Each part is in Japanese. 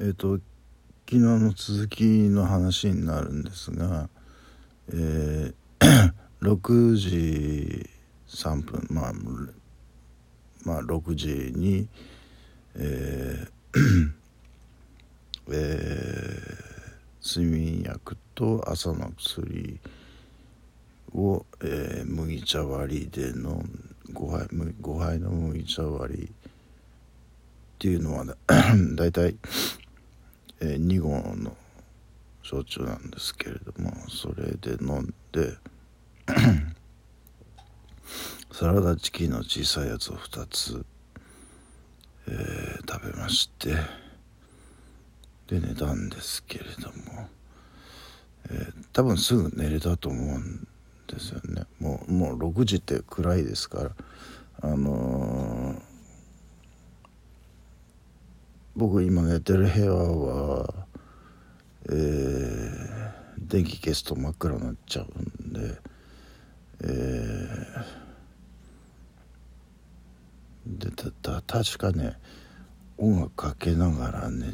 えっ、ー、と昨日の続きの話になるんですが、えー、6時3分まあまあ6時にえー えー、睡眠薬と朝の薬を、えー、麦茶割りでの5杯 ,5 杯の麦茶割りっていうのはだいたい、えー、2合の焼酎なんですけれどもそれで飲んで サラダチキンの小さいやつを2つ、えー、食べましてで寝たんですけれども、えー、多分すぐ寝れたと思うんですよね。もうもう6時って暗いですからあのー、僕今寝てる部屋はえー、電気消すと真っ暗になっちゃうんでえー、でたた確かね音楽かけながら寝て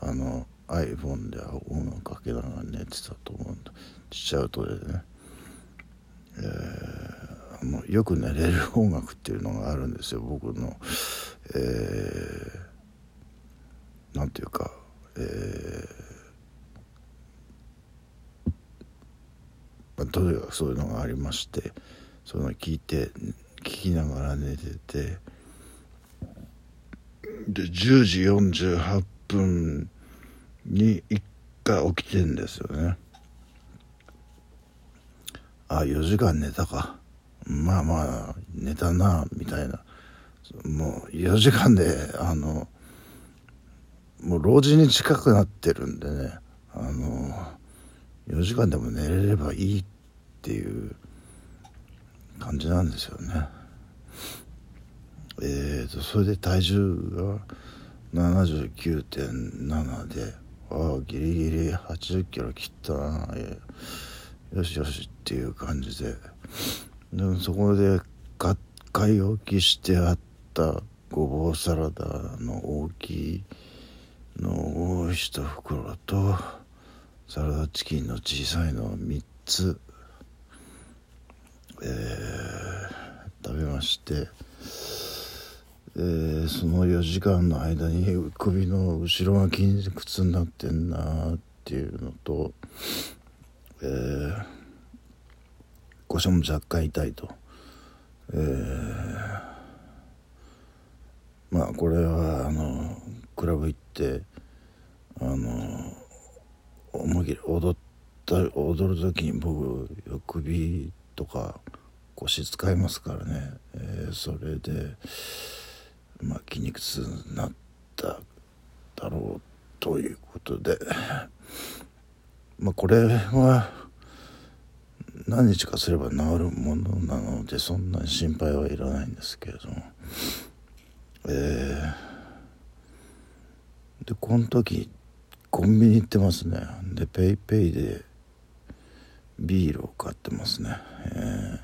た。あの iPhone で音楽かけながら寝てたと思うんだちっちゃい音でねえー、もうよく寝れる音楽っていうのがあるんですよ僕の。えー、なんていうかえー、まあ、とにかくそういうのがありましてそういうのを聞いて聞きながら寝ててで10時48分に1回起きてんですよね。あ4時間寝たかまあまあ寝たなみたいなもう4時間であのもう老人に近くなってるんでね。あの4時間でも寝れればいいっていう感じなんですよね。えーとそれで体重が79.7でああギリギリ80キロ切ったな。よしよしっていう感じで。でもそこで買い置きしてあったごぼうサラダの大きいの一袋とサラダチキンの小さいの3つ、えー、食べまして、えー、その4時間の間に首の後ろが筋肉痛になってんなっていうのとえー、腰も若干痛いと、えー、まあこれはあのクラブ行ってあの思い切り踊った踊る時に僕首とか腰使いますからね、えー、それで、まあ、筋肉痛になっただろうということで。まあこれは何日かすれば治るものなのでそんなに心配はいらないんですけれども。えー、でこの時コンビニ行ってますね。で PayPay でビールを買ってますね、え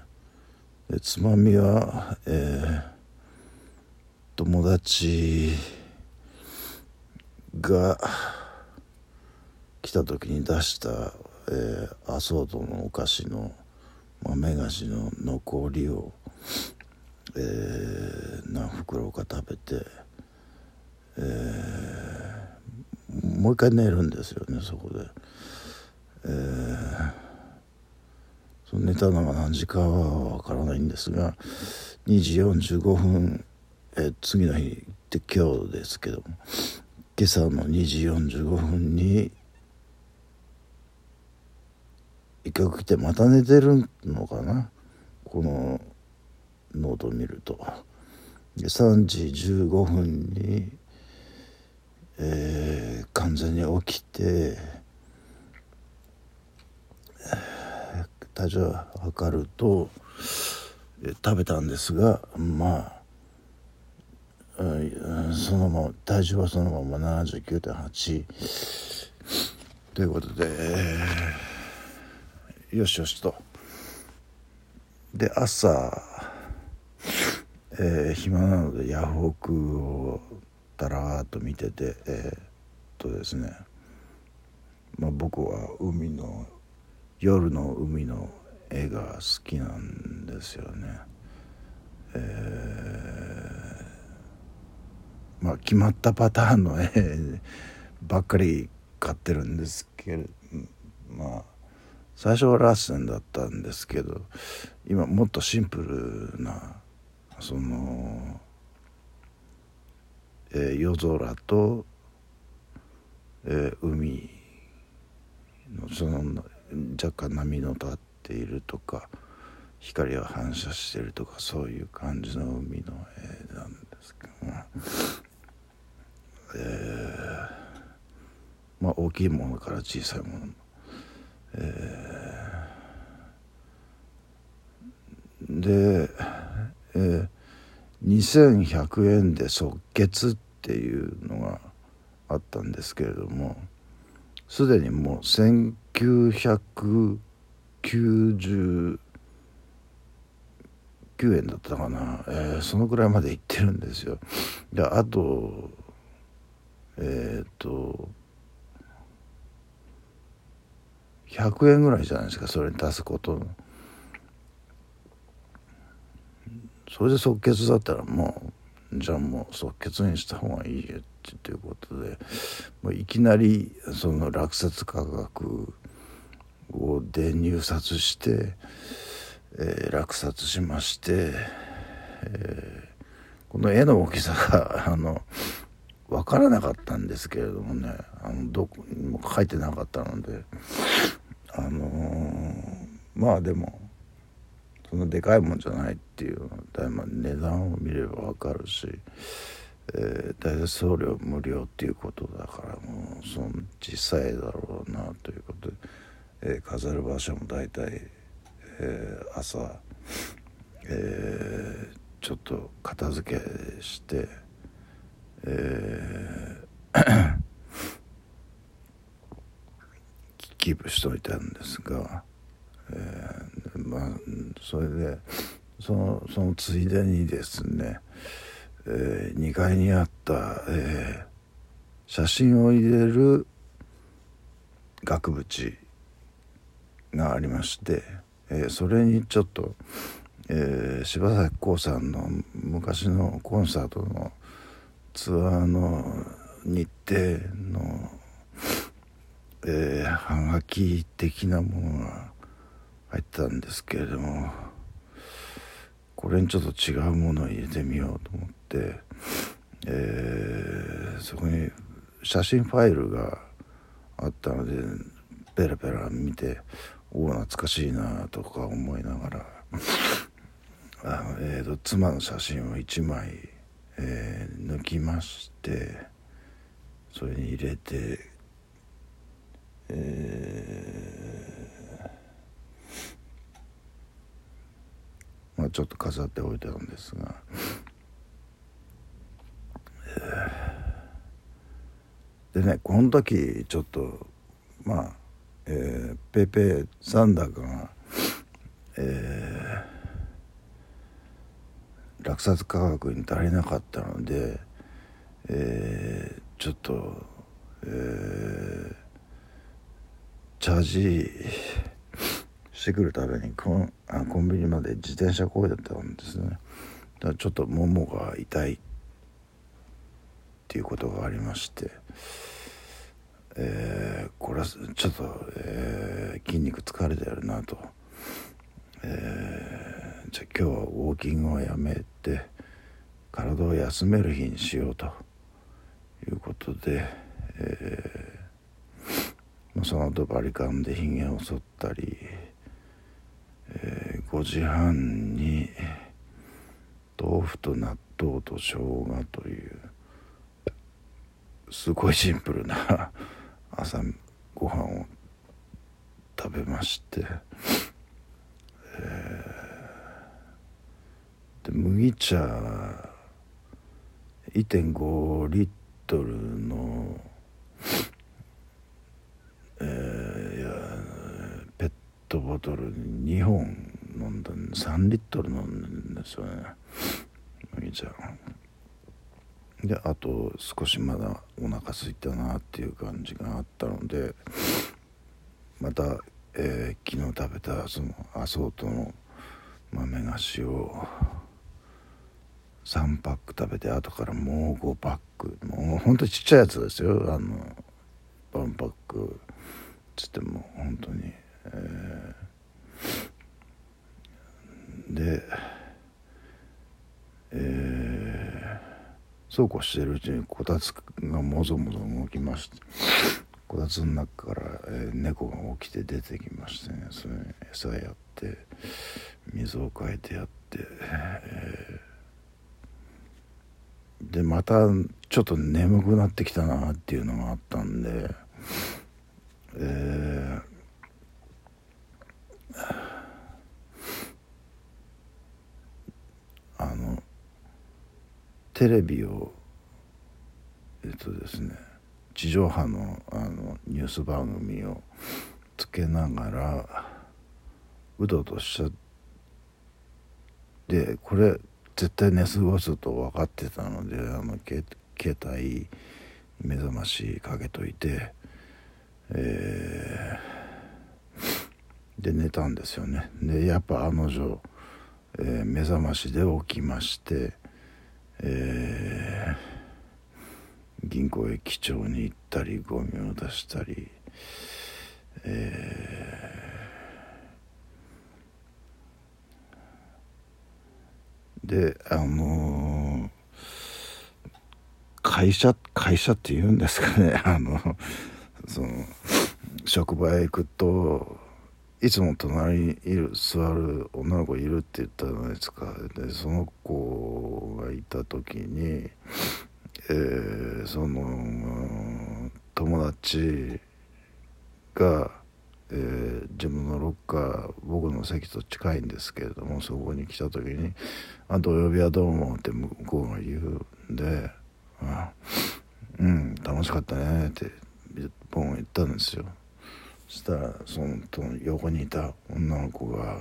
ー、でつまみは、えー、友達が来た時に出した、えー、アソートのお菓子の豆菓子の残りを、えー、何袋か食べて、えー、もう一回寝るんですよねそこで。えー、その寝たのが何時かは分からないんですが2時45分、えー、次の日って今日ですけども今朝の2時45分に一回来てまた寝てるのかな？このノートを見ると。で3時15分に、えー、完全に起きて、体重を測ると、えー、食べたんですがまあ、うん、そのまま体重はそのまま79.8ということで。えーよしよしとで朝、えー、暇なのでヤフオクをだらーっと見てて、えっとですね、まあ、僕は海の夜の海の絵が好きなんですよね。えー、まあ決まったパターンの絵ばっかり買ってるんですけどまあ最初はラッセンだったんですけど今もっとシンプルなその、えー、夜空と、えー、海のその若干波の立っているとか光が反射してるとかそういう感じの海の絵なんですけども、えー、まあ大きいものから小さいものえー、で、えー、2100円で即決っていうのがあったんですけれどもすでにもう1999円だったかな、えー、そのぐらいまでいってるんですよ。であとえっ、と100円ぐらいじゃないですかそれに足すことそれで即決だったらもうじゃあもう即決にした方がいいよっていうことでもういきなりその落札価格をで入札して、えー、落札しまして、えー、この絵の大きさが あの分からなかったんですけれどもねあのどこにも書いてなかったのであのー、まあでもそんなでかいもんじゃないっていう。だいま値段を見れば分かるし、えー、大体送料無料っていうことだからもうその実際だろうなということで、えー、飾る場所も大体、えー、朝、えー、ちょっと片付けして、えー キープしといたんですが、えー、まあそれでそのそのついでにですね、えー、2階にあった、えー、写真を入れる額縁がありまして、えー、それにちょっと、えー、柴咲コウさんの昔のコンサートのツアーの日程のえー、はがき的なものが入ったんですけれどもこれにちょっと違うものを入れてみようと思って、えー、そこに写真ファイルがあったのでペラペラ見ておお懐かしいなとか思いながら あの、えーと、妻の写真を1枚、えー、抜きましてそれに入れてえー、まあ、ちょっと飾っておいたんですが、えー、でねこの時ちょっとまあ、えー、ペーペー残高が、えー、落札価格に足りなかったので、えー、ちょっと、えー、チャージしてくるためにコンあコンビニまで自転車こいだったんですね。だからちょっとももが痛いっていうことがありまして、えー、これはちょっと、えー、筋肉疲れてるなと、えー、じゃあ今日はウォーキングをやめて体を休める日にしようと。いうことで、えーその後バリカンでひげを剃ったり、えー、5時半に豆腐と納豆と生姜というすごいシンプルな朝ごはんを食べまして、えー、で麦茶1.5リットルのトボトル2本飲んだ3リットル飲んでですよね。麦茶。であと少しまだお腹空いたなっていう感じがあったのでまた、えー、昨日食べたそのアソートの豆菓子を3パック食べて後からもう5パック。もうほんとちっちゃいやつですよ。あのワンパックつっても本当に、えー、でえー、そうこうしてるうちにこたつがもぞもぞ動きましてこたつの中から、えー、猫が起きて出てきましてね。それ餌やって水をかえてやって、えー、でまたちょっと眠くなってきたなっていうのがあったんでえー、あのテレビをえっとですね地上波のあのニュース番組をつけながらうどうとしちゃってこれ絶対寝過ごすと分かってたのであの携帯目覚ましかけといて。えー、で寝たんですよねでやっぱ案の定、えー、目覚ましで起きまして、えー、銀行へ記帳に行ったりゴミを出したり、えー、であの会社会社って言うんですかね。あのその職場へ行くといつも隣にいる座る女の子いるって言ったじゃないですか。でその子がいた時に、えー、その友達が、えー、自分のロッカー僕の席と近いんですけれどもそこに来た時に「あ土曜日はどうも」って向こうが言うんで「あうん楽しかったね」ってポン言ったんですよ。したらその横にいた女の子が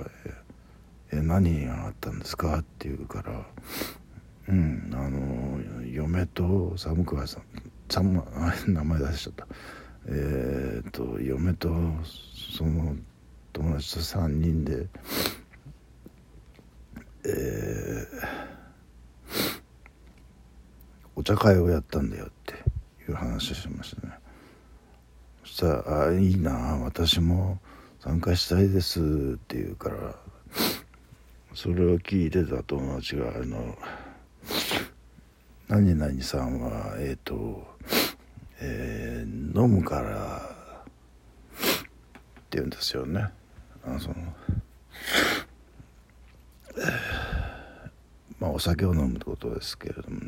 「え何があったんですか?」って言うから「うんあの嫁と寒川さん寒 名前出しちゃったえー、っと嫁とその友達と3人でえー、お茶会をやったんだよっていう話をしましたねしたら「あいいな私も参加したいです」って言うからそれを聞いてた友達が「あの何々さんはえっ、ー、と、えー、飲むから」って言うんですよね。あそのまあお酒を飲むってことですけれども。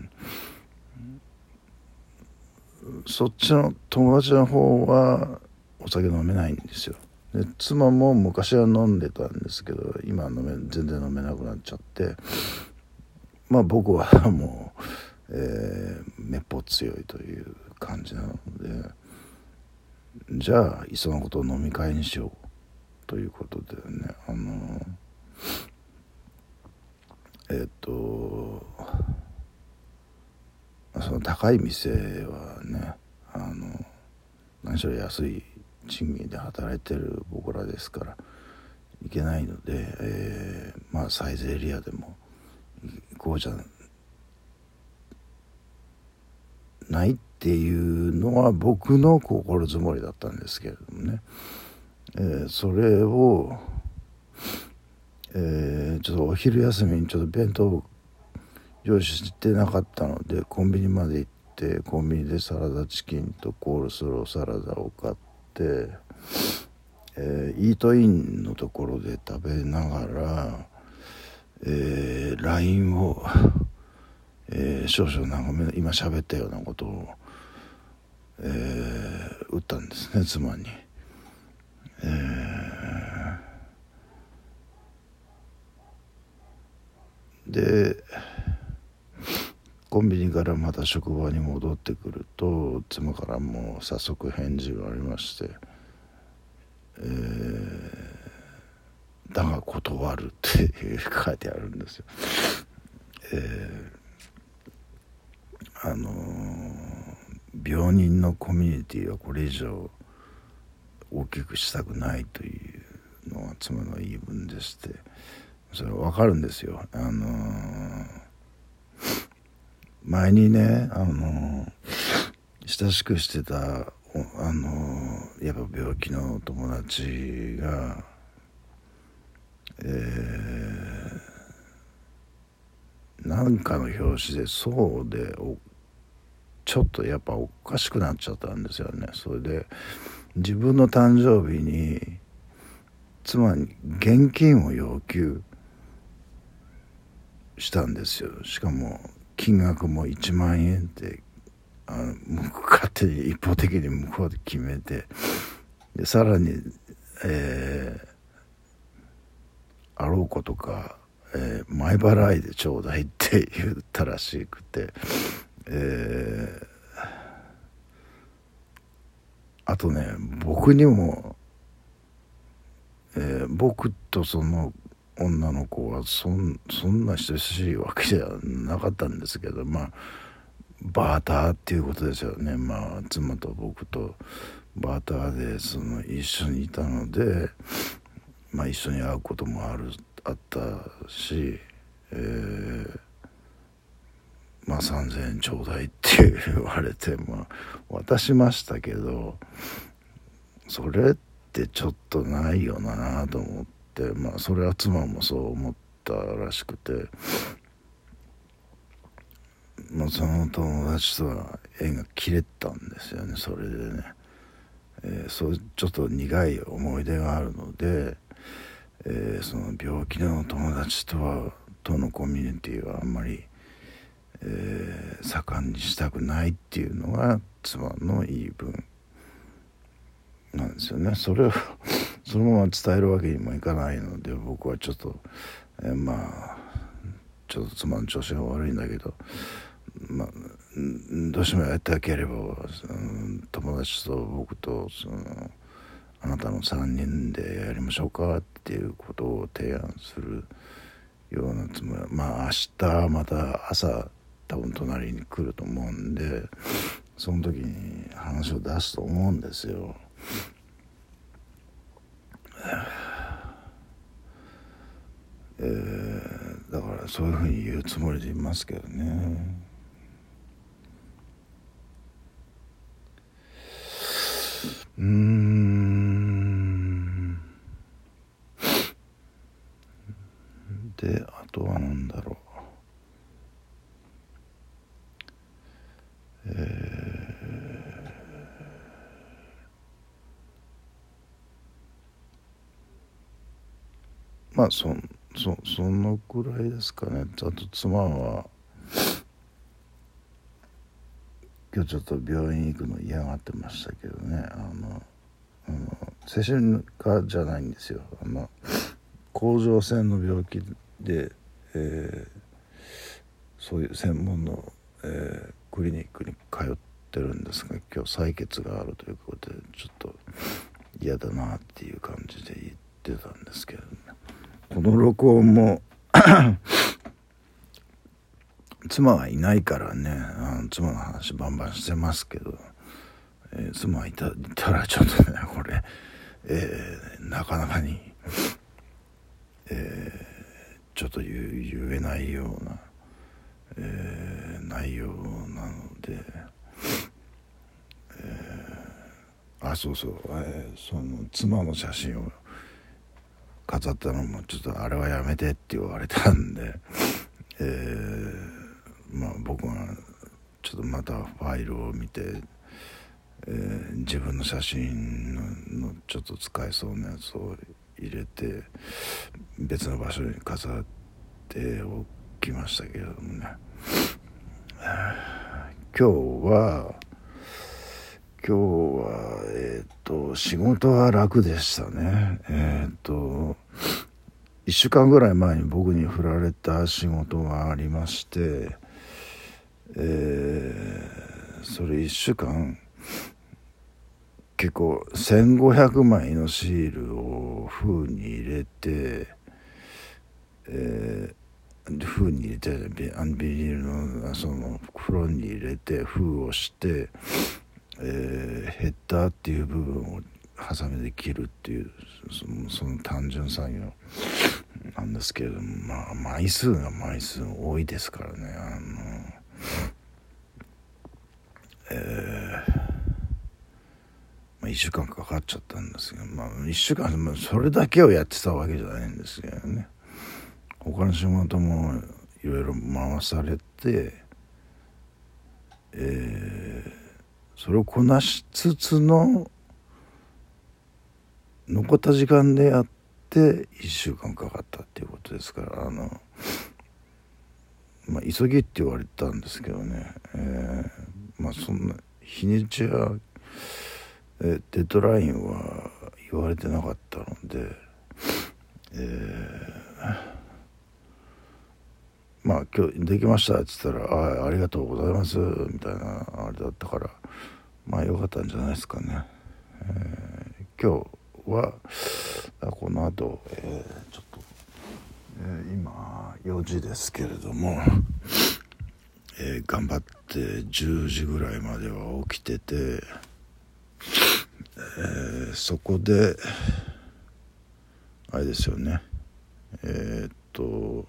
そっちの友達の方はお酒飲めないんですよ。で妻も昔は飲んでたんですけど今飲め全然飲めなくなっちゃって。まあ僕はもう、えー、めっぽう強いという感じなので。じゃあいっそのことを飲み会にしようということでね。あのえっ、とその高い店はねあの何しろ安い賃金で働いてる僕らですからいけないので、えー、まあサイズエリアでも行こうじゃないっていうのは僕の心づもりだったんですけれどもね、えー、それを、えー、ちょっとお昼休みにちょっと弁当を用意してなかったのでコンビニまで行ってコンビニでサラダチキンとコールスローサラダを買って、えー、イートインのところで食べながら、えー、LINE を、えー、少々長め今喋ったようなことを、えー、打ったんですね妻に。えー、でコンビニからまた職場に戻ってくると妻からもう早速返事がありまして「えー、だが断る」って書いてあるんですよ。えあの病人のコミュニティはこれ以上大きくしたくないというのが妻の言い分でしてそれは分かるんですよ。あの前にね、あの親しくしてたあのやっぱ病気の友達がえー、なんかの表紙でそうでちょっとやっぱおかしくなっちゃったんですよね。それで自分の誕生日に妻に現金を要求したんですよ。しかも金額も1万円ってあの勝手に一方的に向こうで決めてでさらに、えー、あろうことか、えー、前払いでちょうだいって言ったらしくて、えー、あとね僕にも、えー、僕とその女の子はそんそんな親しいわけじゃなかったんですけどまあバーターっていうことですよね。まあ妻と僕と。バーターでその一緒にいたのでまあ一緒に会うこともあるあったし、えー、まあ3,000円ちょうだいって言われてまあ渡しましたけどそれってちょっとないよなと思って。まあそれは妻もそう思ったらしくてもうその友達とは縁が切れたんですよねそれでね、えー、そうちょっと苦い思い出があるので、えー、その病気の友達とはとのコミュニティはあんまり、えー、盛んにしたくないっていうのが妻の言い分なんですよね。それをそのまま伝えるわけにもいかないので僕はちょっと、え、まあちょっと妻の調子が悪いんだけどまあ、どうしてもやりたければ友達と僕とそのあなたの3人でやりましょうかっていうことを提案するようなつもりまあ明日また朝多分隣に来ると思うんでその時に話を出すと思うんですよ。えー、だからそういうふうに言うつもりでいますけどね。うん。であとは何だろう。えー、まあそそそのくらいですかね。あと妻は今日ちょっと病院行くの嫌がってましたけどね。あのあの精神科じゃないんですよ。あの甲状腺の病気で、えー、そういう専門の、えー、クリニックに通ってるんですが今日採血があるということでちょっと嫌だなっていう感じで言ってたんですけどね。この録音も 妻はいないからね。あの妻の話バンバンしてますけど、えー、妻いたいたらちょっとねこれ、えー、なかなかに、えー、ちょっと言言えないような、え内容なので、えあそうそう、えその妻の写真を飾ったのもちょっとあれはやめてって言われたんで、えーまあ、僕がちょっとまたファイルを見て、えー、自分の写真のちょっと使えそうなやつを入れて別の場所に飾っておきましたけれどもね。今日は今日はえ、ー、仕事は楽でしたね。えっ、と1週間ぐらい前に僕に振られた仕事がありましてえー、それ1週間結構1500枚のシールを封に入れて、え封に入れてビビニールのその袋に入れて封をして、えー、ヘッダーっていう部分をハサミで切るっていうそのその単純作業。なんですけれどもまあ枚数が枚数多いですからね。あのえーまあ、1週間かかっちゃったんですけどまあ1週間それだけをやってたわけじゃないんですけどね。他の仕事もいろいろ回されて、えー、それをこなしつつの残った時間でやって1週間かかったっていうことですからあの、まあ、急ぎって言われたんですけどね、えー、まあそんな日にちは、えデッドラインは言われてなかったので、えーまあ今日できましたっつったら「あありがとうございます」みたいなあれだったからまあよかったんじゃないですかね。えー、今日はこの後、えー、ちょっと、えー、今4時ですけれども、えー、頑張って10時ぐらいまでは起きてて、え、そこであれですよねえ、っと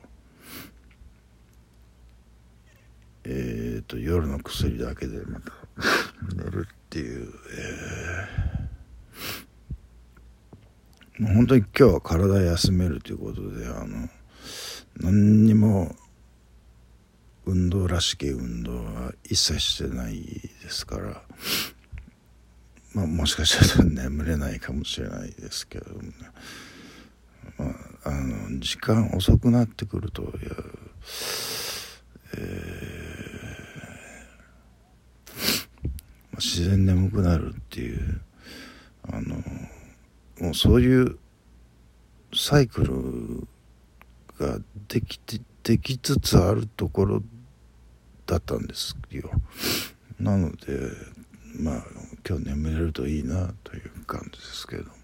えーと、夜の薬だけでまた寝るっていう、えー、もう本当に今日は体休めるということであの何にも運動らしき運動は一切してないですからまあもしかしたら眠れないかもしれないですけどもね、まあ、あの時間遅くなってくるといやえー、自然眠くなるっていうあのもうそういうサイクルができてできつつあるところだったんですよ。なのでまあ今日眠れるといいなという感じですけど。